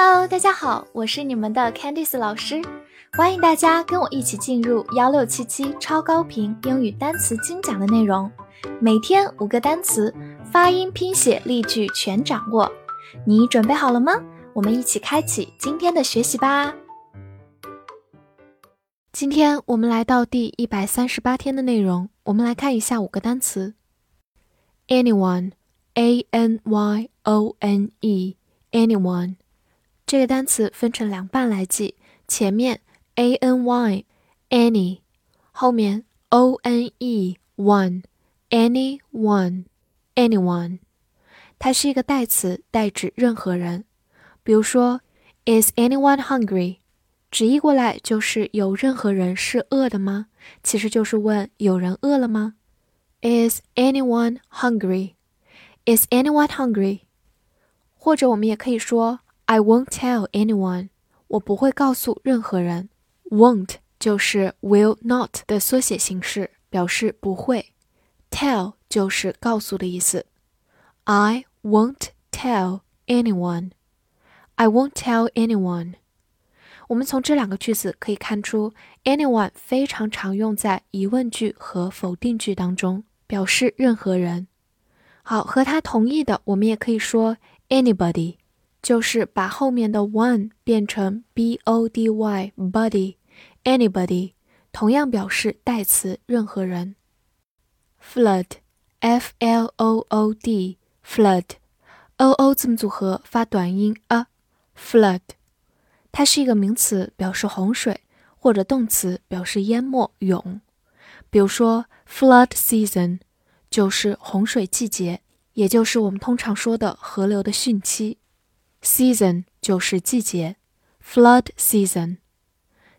Hello，大家好，我是你们的 Candice 老师，欢迎大家跟我一起进入幺六七七超高频英语单词精讲的内容，每天五个单词，发音、拼写、例句全掌握，你准备好了吗？我们一起开启今天的学习吧。今天我们来到第一百三十八天的内容，我们来看一下五个单词：anyone，a n y o n e，anyone。这个单词分成两半来记，前面 a n y any，后面 o n e one anyone anyone，它是一个代词，代指任何人。比如说，Is anyone hungry？直译过来就是有任何人是饿的吗？其实就是问有人饿了吗？Is anyone hungry？Is anyone hungry？或者我们也可以说。I won't tell anyone。我不会告诉任何人。Won't 就是 will not 的缩写形式，表示不会。Tell 就是告诉的意思。I won't tell anyone。I won't tell anyone。我们从这两个句子可以看出，anyone 非常常用在疑问句和否定句当中，表示任何人。好，和他同义的，我们也可以说 anybody。就是把后面的 one 变成 b o d y body anybody，同样表示代词任何人。flood f l o o d flood o o 字母组合发短音 a flood，它是一个名词，表示洪水，或者动词表示淹没涌。比如说 flood season 就是洪水季节，也就是我们通常说的河流的汛期。Season 就是季节，flood season。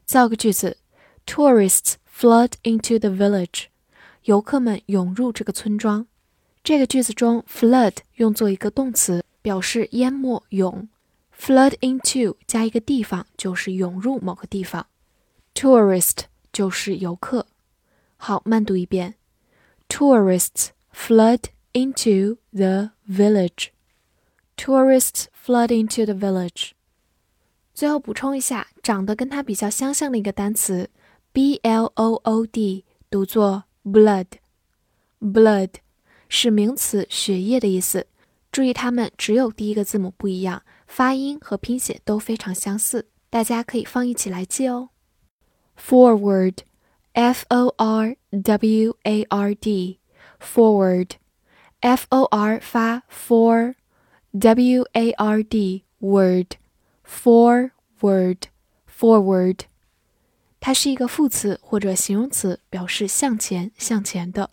造个句子：Tourists flood into the village。游客们涌入这个村庄。这个句子中，flood 用作一个动词，表示淹没、涌。flood into 加一个地方，就是涌入某个地方。Tourist 就是游客。好，慢读一遍：Tourists flood into the village。 Tourists flood into the village。最后补充一下，长得跟它比较相像的一个单词，b l o o d，读作 blood。blood 是名词，血液的意思。注意，它们只有第一个字母不一样，发音和拼写都非常相似。大家可以放一起来记哦。Forward，f o r w a r d，forward，f o r 发 for。W A R D word forward forward，它是一个副词或者形容词，表示向前向前的。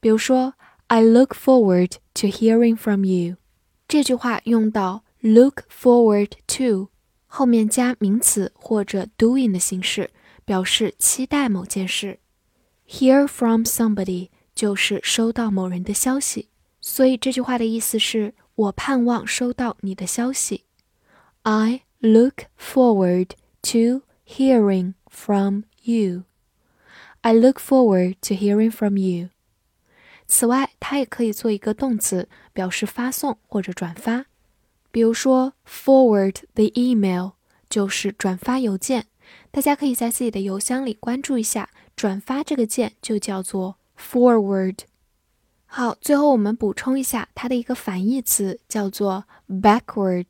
比如说，I look forward to hearing from you。这句话用到 look forward to 后面加名词或者 doing 的形式，表示期待某件事。Hear from somebody 就是收到某人的消息，所以这句话的意思是。 我盼望收到你的消息。I look forward to hearing from you. I look forward to hearing from you. 此外，它也可以做一个动词，表示发送或者转发。比如说，forward the email 就是转发邮件。大家可以在自己的邮箱里关注一下，转发这个键就叫做 forward。好，最后我们补充一下它的一个反义词，叫做 backward，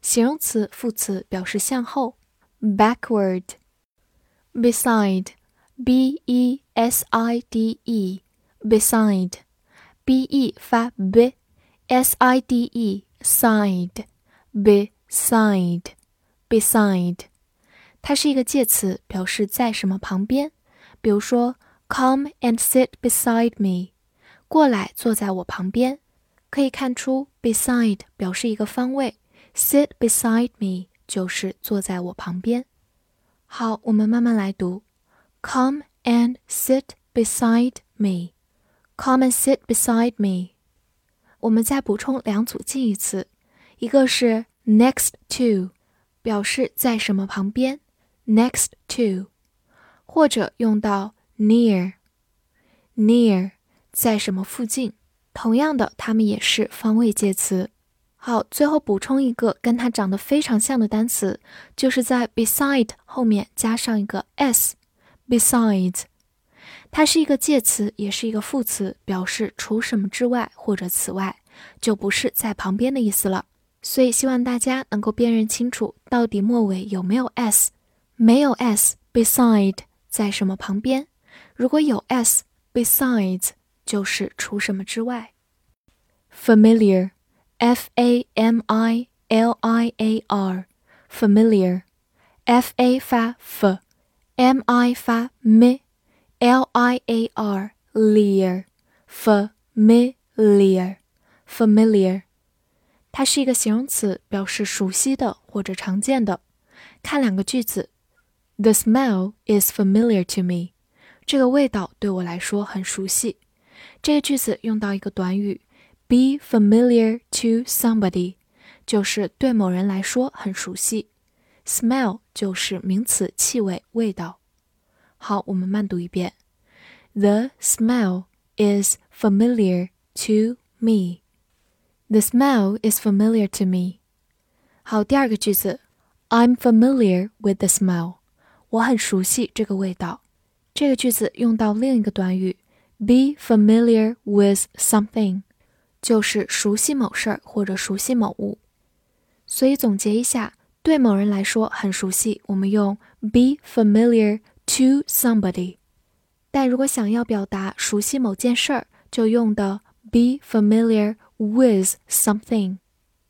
形容词、副词表示向后。backward。beside，b e s i d e，beside，b e 发 b，s i d e side，beside，beside，它是一个介词，表示在什么旁边。比如说，come and sit beside me。过来，坐在我旁边。可以看出，beside 表示一个方位，sit beside me 就是坐在我旁边。好，我们慢慢来读，come and sit beside me。come and sit beside me。我们再补充两组近义词，一个是 next to，表示在什么旁边，next to，或者用到 near，near。 在什么附近？同样的，它们也是方位介词。好，最后补充一个跟它长得非常像的单词，就是在 beside 后面加上一个 s，besides，它是一个介词，也是一个副词，表示除什么之外或者此外，就不是在旁边的意思了。所以希望大家能够辨认清楚，到底末尾有没有 s，没有 s，beside 在什么旁边？如果有 s，besides 就是除什么之外，familiar。F A M I L I A R，familiar，F A 发 f，M I 发 m，L I A R lear，familiar，familiar，它是一个形容词，表示熟悉的或者常见的。看两个句子，The smell is familiar to me，这个味道对我来说很熟悉。 这个句子用到一个短语。Be familiar to somebody，就是对某人来说很熟悉。Smell 就是名词，气味、味道。好，我们慢读一遍。The smell is familiar to me. The smell is familiar to me. 好，第二个句子，I'm familiar with the smell. 我很熟悉这个味道。这个句子用到另一个短语 ，be familiar with something。就是熟悉某事儿或者熟悉某物，所以总结一下，对某人来说很熟悉，我们用 be familiar to somebody；但如果想要表达熟悉某件事儿，就用的 be familiar with something。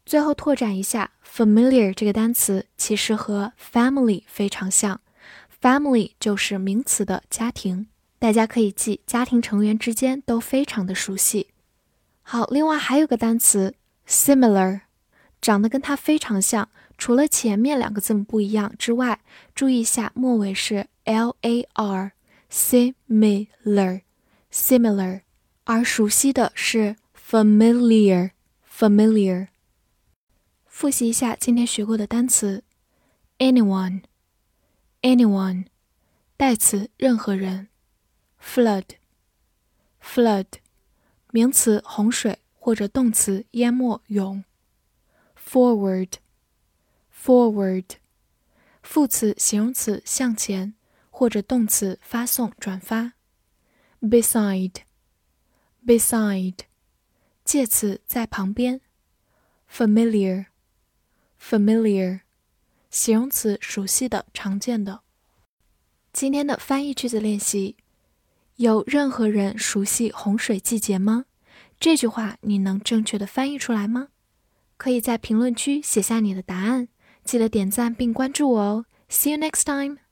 最后拓展一下，familiar 这个单词其实和 family 非常像，family 就是名词的家庭，大家可以记家庭成员之间都非常的熟悉。好，另外还有个单词 similar，长得跟它非常像，除了前面两个字母不一样之外，注意一下末尾是 l a r，similar，similar，而熟悉的是 familiar，familiar。复习一下今天学过的单词，anyone，anyone，代词任何人，flood，flood。名词洪水或者动词淹没涌，forward，forward，副词形容词向前或者动词发送转发，beside，beside，介词在旁边，familiar，familiar，形容词熟悉的常见的。今天的翻译句子练习。有任何人熟悉洪水季节吗？这句话你能正确的翻译出来吗？可以在评论区写下你的答案，记得点赞并关注我哦。See you next time.